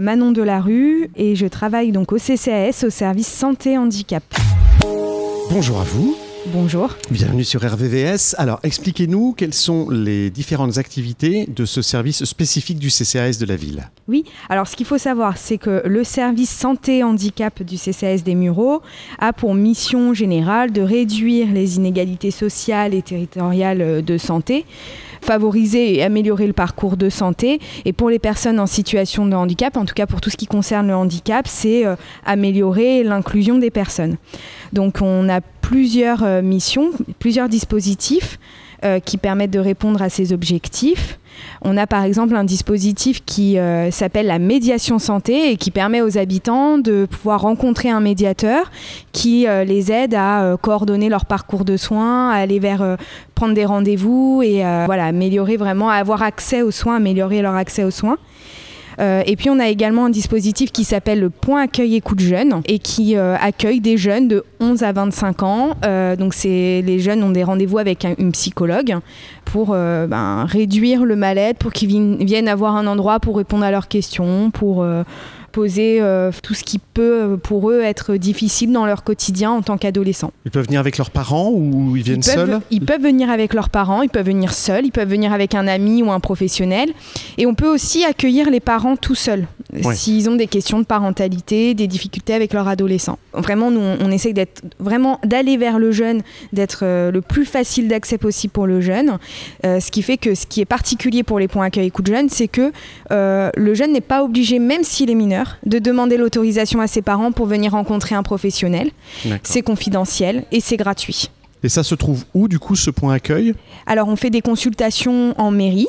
Manon Delarue et je travaille donc au CCAS au service santé handicap. Bonjour à vous. Bonjour. Bienvenue sur RVVS. Alors, expliquez-nous quelles sont les différentes activités de ce service spécifique du CCAS de la ville. Oui, alors ce qu'il faut savoir, c'est que le service santé handicap du CCAS des Mureaux a pour mission générale de réduire les inégalités sociales et territoriales de santé favoriser et améliorer le parcours de santé. Et pour les personnes en situation de handicap, en tout cas pour tout ce qui concerne le handicap, c'est euh, améliorer l'inclusion des personnes. Donc on a plusieurs euh, missions, plusieurs dispositifs euh, qui permettent de répondre à ces objectifs. On a par exemple un dispositif qui euh, s'appelle la médiation santé et qui permet aux habitants de pouvoir rencontrer un médiateur qui les aide à coordonner leur parcours de soins, à aller vers prendre des rendez-vous et voilà, améliorer vraiment, à avoir accès aux soins, améliorer leur accès aux soins. Euh, et puis on a également un dispositif qui s'appelle le Point Accueil Écoute Jeunes et qui euh, accueille des jeunes de 11 à 25 ans. Euh, donc les jeunes ont des rendez-vous avec une psychologue pour ben, réduire le mal-être, pour qu'ils viennent avoir un endroit pour répondre à leurs questions, pour euh, tout ce qui peut euh, pour eux être difficile dans leur quotidien en tant qu'adolescents. Ils peuvent venir avec leurs parents ou ils viennent seuls? Ils peuvent venir avec leurs parents, ils peuvent venir seuls, ils peuvent venir avec un ami ou un professionnel. Et on peut aussi accueillir les parents tout seuls s'ils ont des questions de parentalité, des difficultés avec leur adolescent. Vraiment, nous, on, essaie d'être vraiment d'aller vers le jeune, d'être euh, le plus facile d'accès possible pour le jeune. ce qui fait que ce qui est particulier pour les points accueil écoute jeune, c'est que le jeune n'est pas obligé, même s'il est mineur, de demander l'autorisation à ses parents pour venir rencontrer un professionnel. C'est confidentiel et c'est gratuit. Et ça se trouve où du coup ce point accueil? Alors on fait des consultations en mairie.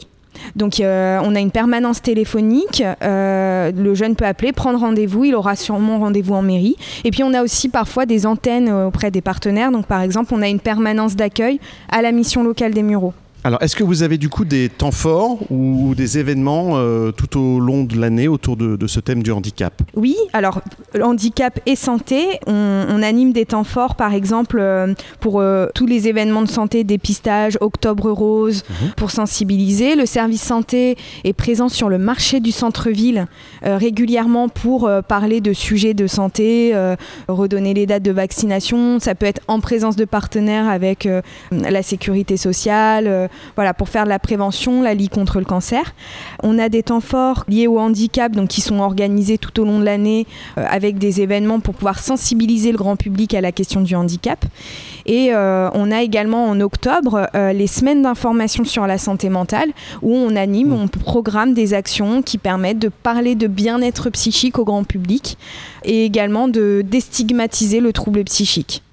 Donc euh, on a une permanence téléphonique, euh, le jeune peut appeler, prendre rendez-vous, il aura sûrement rendez-vous en mairie. Et puis on a aussi parfois des antennes euh, auprès des partenaires. Donc par exemple on a une permanence d'accueil à la mission locale des Mureaux. Alors, est-ce que vous avez du coup des temps forts ou des événements euh, tout au long de l'année autour de, ce thème du handicap? Oui, alors handicap et santé, on, anime des temps forts, par exemple euh, pour euh, tous les événements de santé, dépistage, Octobre Rose, mhm. pour sensibiliser. Le service santé est présent sur le marché du centre-ville régulièrement pour parler de sujets de santé, redonner les dates de vaccination. Ça peut être en présence de partenaires avec la sécurité sociale voilà, pour faire de la prévention, la lutte contre le cancer. On a des temps forts liés au handicap, donc qui sont organisés tout au long de l'année euh, avec des événements pour pouvoir sensibiliser le grand public à la question du handicap. Et euh, on a également en octobre euh, les semaines d'information sur la santé mentale où on anime, on programme des actions qui permettent de parler de bien-être psychique au grand public et également de déstigmatiser le trouble psychique.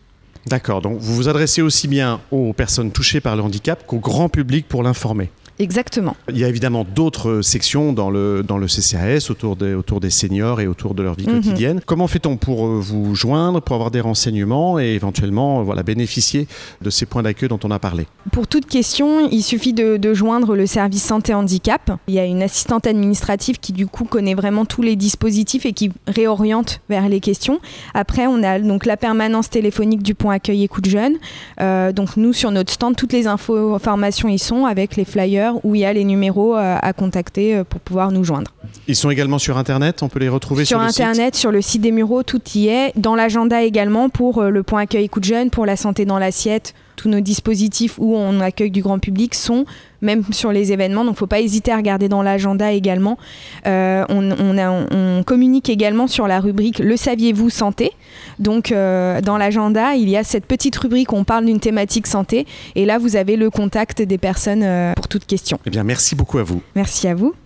D'accord, donc vous vous adressez aussi bien aux personnes touchées par le handicap qu'au grand public pour l'informer. Exactement. Il y a évidemment d'autres sections dans le, dans le CCAS autour des, autour des seniors et autour de leur vie mhm. quotidienne. Comment fait-on pour euh, vous joindre, pour avoir des renseignements et éventuellement euh, voilà, bénéficier de ces points d'accueil dont on a parlé? Pour toute question, il suffit de, de, joindre le service santé handicap. Il y a une assistante administrative qui du coup connaît vraiment tous les dispositifs et qui réoriente vers les questions. Après, on a donc la permanence téléphonique du point accueil écoute jeune. Euh, donc nous, sur notre stand, toutes les infos, informations y sont avec les flyers où il y a les numéros euh, à contacter euh, pour pouvoir nous joindre. Ils sont également sur Internet, on peut les retrouver sur, sur Internet, sur le site des Mureaux, tout y est. Dans l'agenda également pour euh, le point accueil écoute jeune, pour la santé dans l'assiette, tous nos dispositifs où on accueille du grand public sont même sur les événements. Donc, il ne faut pas hésiter à regarder dans l'agenda également. on, communique également sur la rubrique Le saviez-vous santé. Donc, dans l'agenda, il y a cette petite rubrique où on parle d'une thématique santé. Et là, vous avez le contact des personnes pour toute question. Eh bien, merci beaucoup à vous. Merci à vous.